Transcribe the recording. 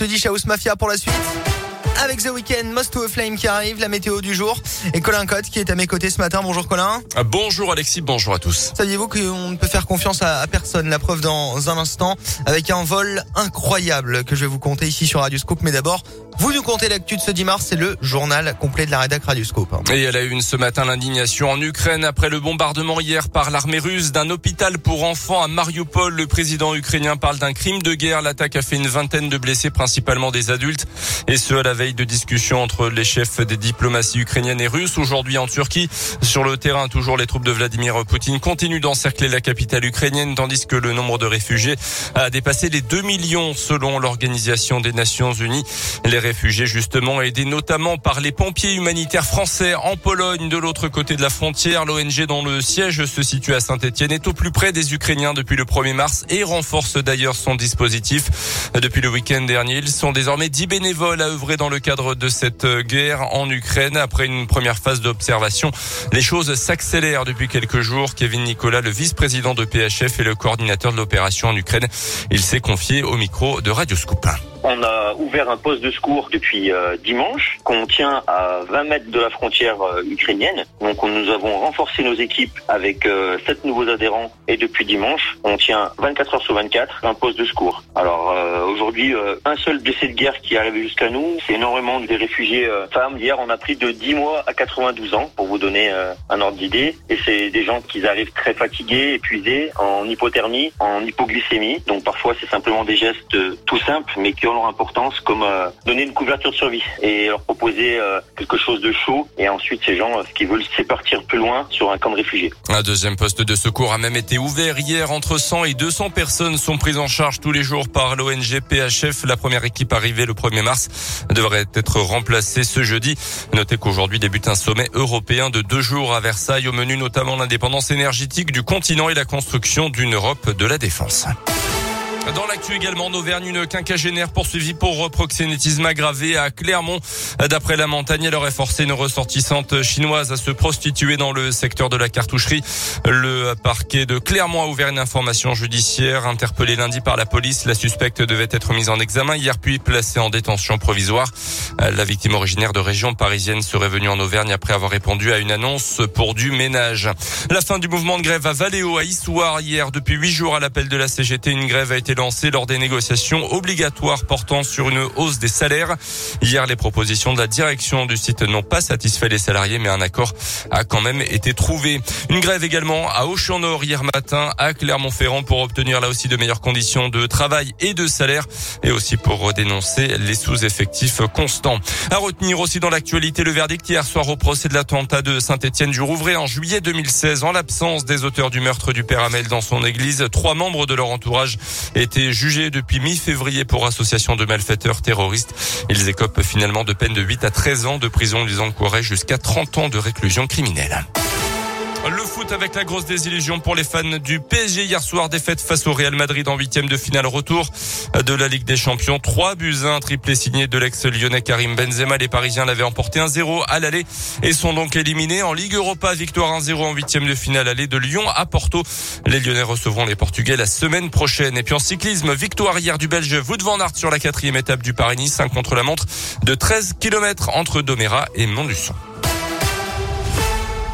Je dis Chaos Mafia pour la suite. Avec The Weeknd, Most to a Flame qui arrive, la météo du jour. Et Colin Cotte qui est à mes côtés ce matin. Bonjour Colin. Ah, bonjour Alexis, bonjour à tous. Saviez-vous qu'on ne peut faire confiance à, personne? La preuve dans un instant avec un vol incroyable que je vais vous conter ici sur Radio Scoop. Mais d'abord, vous nous comptez l'actu de ce 10 mars, c'est le journal complet de la rédac Radioscope. Et elle a une ce matin l'indignation en Ukraine après le bombardement hier par l'armée russe d'un hôpital pour enfants à Mariupol. Le président ukrainien parle d'un crime de guerre. L'attaque a fait une vingtaine de blessés, principalement des adultes. Et ce, à la veille de discussions entre les chefs des diplomaties ukrainiennes et russes. Aujourd'hui en Turquie, sur le terrain, toujours les troupes de Vladimir Poutine continuent d'encercler la capitale ukrainienne, tandis que le nombre de réfugiés a dépassé les 2 millions selon l'Organisation des Nations Unies. Les réfugiés justement aidés notamment par les pompiers humanitaires français en Pologne de l'autre côté de la frontière. L'ONG dont le siège se situe à Saint-Etienne est au plus près des Ukrainiens depuis le 1er mars et renforce d'ailleurs son dispositif. Depuis le week-end dernier, ils sont désormais 10 bénévoles à œuvrer dans le cadre de cette guerre en Ukraine. Après une première phase d'observation, les choses s'accélèrent depuis quelques jours. Kevin Nicolas, le vice-président de PHF et le coordinateur de l'opération en Ukraine, il s'est confié au micro de Radio Scoop. On a ouvert un poste de secours depuis euh, dimanche qu'on tient à 20 mètres de la frontière euh, ukrainienne. Donc nous avons renforcé nos équipes avec euh, sept nouveaux adhérents et depuis dimanche, on tient 24 heures sur 24 un poste de secours. Alors aujourd'hui, un seul blessé de guerre qui est arrivé jusqu'à nous, c'est énormément des réfugiés femmes. Hier, on a pris de 10 mois à 92 ans pour vous donner un ordre d'idée. Et c'est des gens qui arrivent très fatigués, épuisés, en hypothermie, en hypoglycémie. Donc parfois, c'est simplement des gestes tout simples, mais qui ont leur importance, comme euh, donner une couverture de survie et leur proposer euh, quelque chose de chaud. Et ensuite, ces gens, ce qu'ils veulent, c'est partir plus loin sur un camp de réfugiés. Un deuxième poste de secours a même été ouvert hier. Entre 100 et 200 personnes sont prises en charge tous les jours par l'ONG PHF. La première équipe arrivée le 1er mars devrait être remplacée ce jeudi. Notez qu'aujourd'hui débute un sommet européen de deux jours à Versailles. Au menu notamment l'indépendance énergétique du continent et la construction d'une Europe de la défense. Dans l'actu également, en Auvergne, une quinquagénaire poursuivie pour proxénétisme aggravé à Clermont. D'après la montagne, elle aurait forcé une ressortissante chinoise à se prostituer dans le secteur de la cartoucherie. Le parquet de Clermont a ouvert une information judiciaire interpellée lundi par la police. La suspecte devait être mise en examen hier puis placée en détention provisoire. La victime originaire de région parisienne serait venue en Auvergne après avoir répondu à une annonce pour du ménage. La fin du mouvement de grève à Valéo, à Issoire, hier. Depuis huit jours à l'appel de la CGT, une grève a été lancé lors des négociations obligatoires portant sur une hausse des salaires. Hier, les propositions de la direction du site n'ont pas satisfait les salariés, mais un accord a quand même été trouvé. Une grève également à Auchan-Nord hier matin, à Clermont-Ferrand pour obtenir là aussi de meilleures conditions de travail et de salaire et aussi pour dénoncer les sous-effectifs constants. À retenir aussi dans l'actualité le verdict hier soir au procès de l'attentat de Saint-Étienne du Rouvray en juillet 2016 en l'absence des auteurs du meurtre du père Amel dans son église. Trois membres de leur entourage été jugés depuis mi-février pour association de malfaiteurs terroristes. Ils écopent finalement de peine de 8 à 13 ans de prison. Ils encouraient jusqu'à 30 ans de réclusion criminelle. Le foot avec la grosse désillusion pour les fans du PSG hier soir, défaite face au Real Madrid en huitième de finale retour de la Ligue des Champions. 3 buts 1, triplé signé de l'ex-lyonnais Karim Benzema. Les Parisiens l'avaient emporté 1-0 à l'aller et sont donc éliminés en Ligue Europa. Victoire 1-0 en huitième de finale aller de Lyon à Porto. Les Lyonnais recevront les Portugais la semaine prochaine. Et puis en cyclisme, victoire hier du Belge Wout van Aert sur la quatrième étape du Paris-Nice, 5 contre la montre de 13 km entre Doméra et Montluçon.